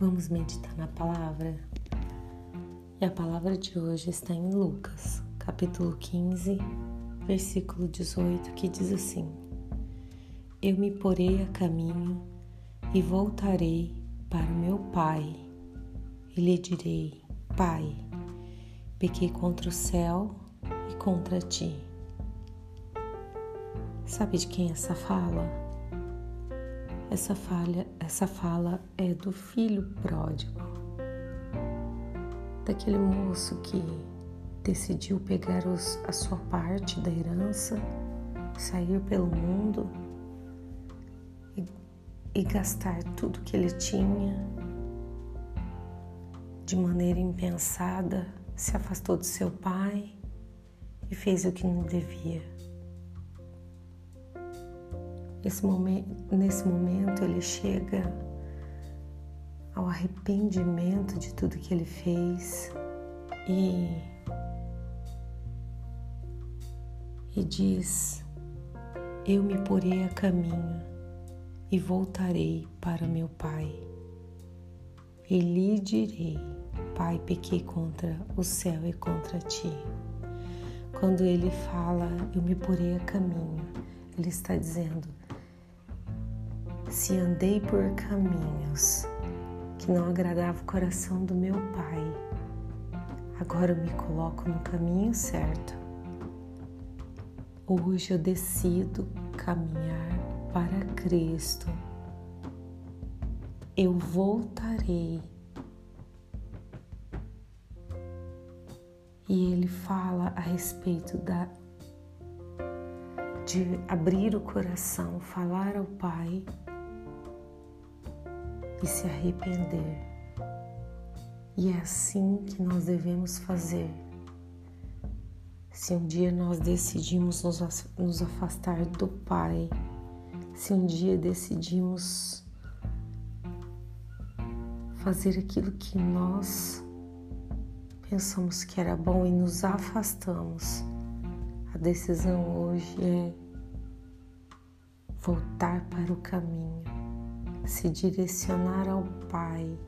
Vamos meditar na palavra? E a palavra de hoje está em Lucas, capítulo 15, versículo 18, que diz assim: Eu me porei a caminho e voltarei para meu pai, e lhe direi: Pai, pequei contra o céu e contra ti. Sabe de quem é essa fala? Essa, falha, essa fala é do filho pródigo, daquele moço que decidiu pegar os, a sua parte da herança, sair pelo mundo e, e gastar tudo que ele tinha de maneira impensada, se afastou de seu pai e fez o que não devia. Esse momento, nesse momento ele chega ao arrependimento de tudo que ele fez e, e diz: Eu me porei a caminho e voltarei para meu pai. E lhe direi: Pai, pequei contra o céu e contra ti. Quando ele fala, eu me porei a caminho, ele está dizendo: se andei por caminhos que não agradavam o coração do meu Pai, agora eu me coloco no caminho certo. Hoje eu decido caminhar para Cristo. Eu voltarei. E ele fala a respeito da de abrir o coração, falar ao Pai e se arrepender. E é assim que nós devemos fazer. Se um dia nós decidimos nos afastar do Pai, se um dia decidimos fazer aquilo que nós pensamos que era bom e nos afastamos, a decisão hoje é voltar para o caminho se direcionar ao Pai,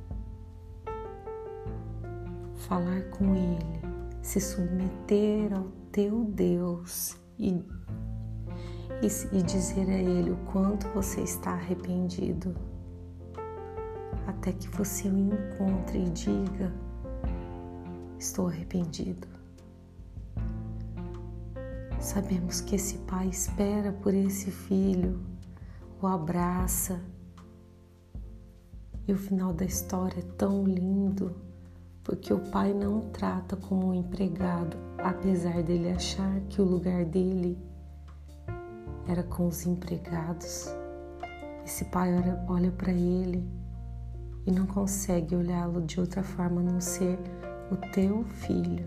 falar com Ele, se submeter ao teu Deus e, e, e dizer a Ele o quanto você está arrependido, até que você o encontre e diga: Estou arrependido. Sabemos que esse pai espera por esse filho, o abraça, e o final da história é tão lindo, porque o pai não o trata como um empregado, apesar dele achar que o lugar dele era com os empregados. Esse pai olha, para ele e não consegue olhá-lo de outra forma a não ser o teu filho,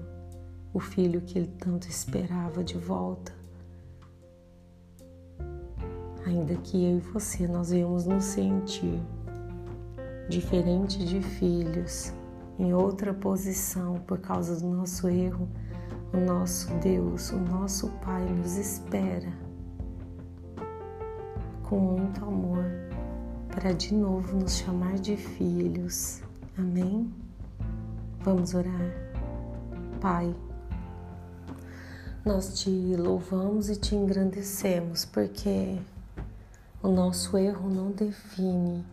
o filho que ele tanto esperava de volta. Ainda que eu e você nós vemos nos sentir diferente de filhos, em outra posição por causa do nosso erro, o nosso Deus, o nosso Pai nos espera com muito amor para de novo nos chamar de filhos. Amém? Vamos orar. Pai, nós te louvamos e te engrandecemos porque o nosso erro não define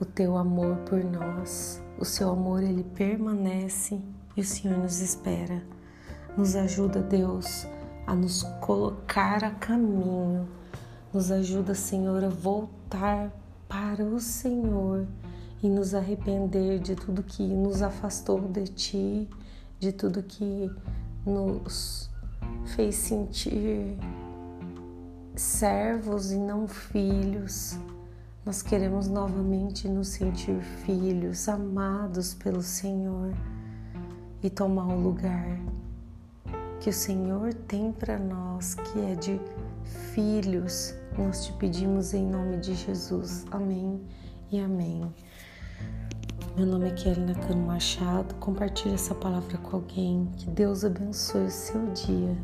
o teu amor por nós. O seu amor ele permanece e o Senhor nos espera. Nos ajuda, Deus, a nos colocar a caminho. Nos ajuda, Senhor, a voltar para o Senhor e nos arrepender de tudo que nos afastou de Ti, de tudo que nos fez sentir servos e não filhos. Nós queremos novamente nos sentir filhos, amados pelo Senhor e tomar o lugar que o Senhor tem para nós, que é de filhos. Nós te pedimos em nome de Jesus. Amém e amém. Meu nome é Kelly Nakano Machado. Compartilhe essa palavra com alguém. Que Deus abençoe o seu dia.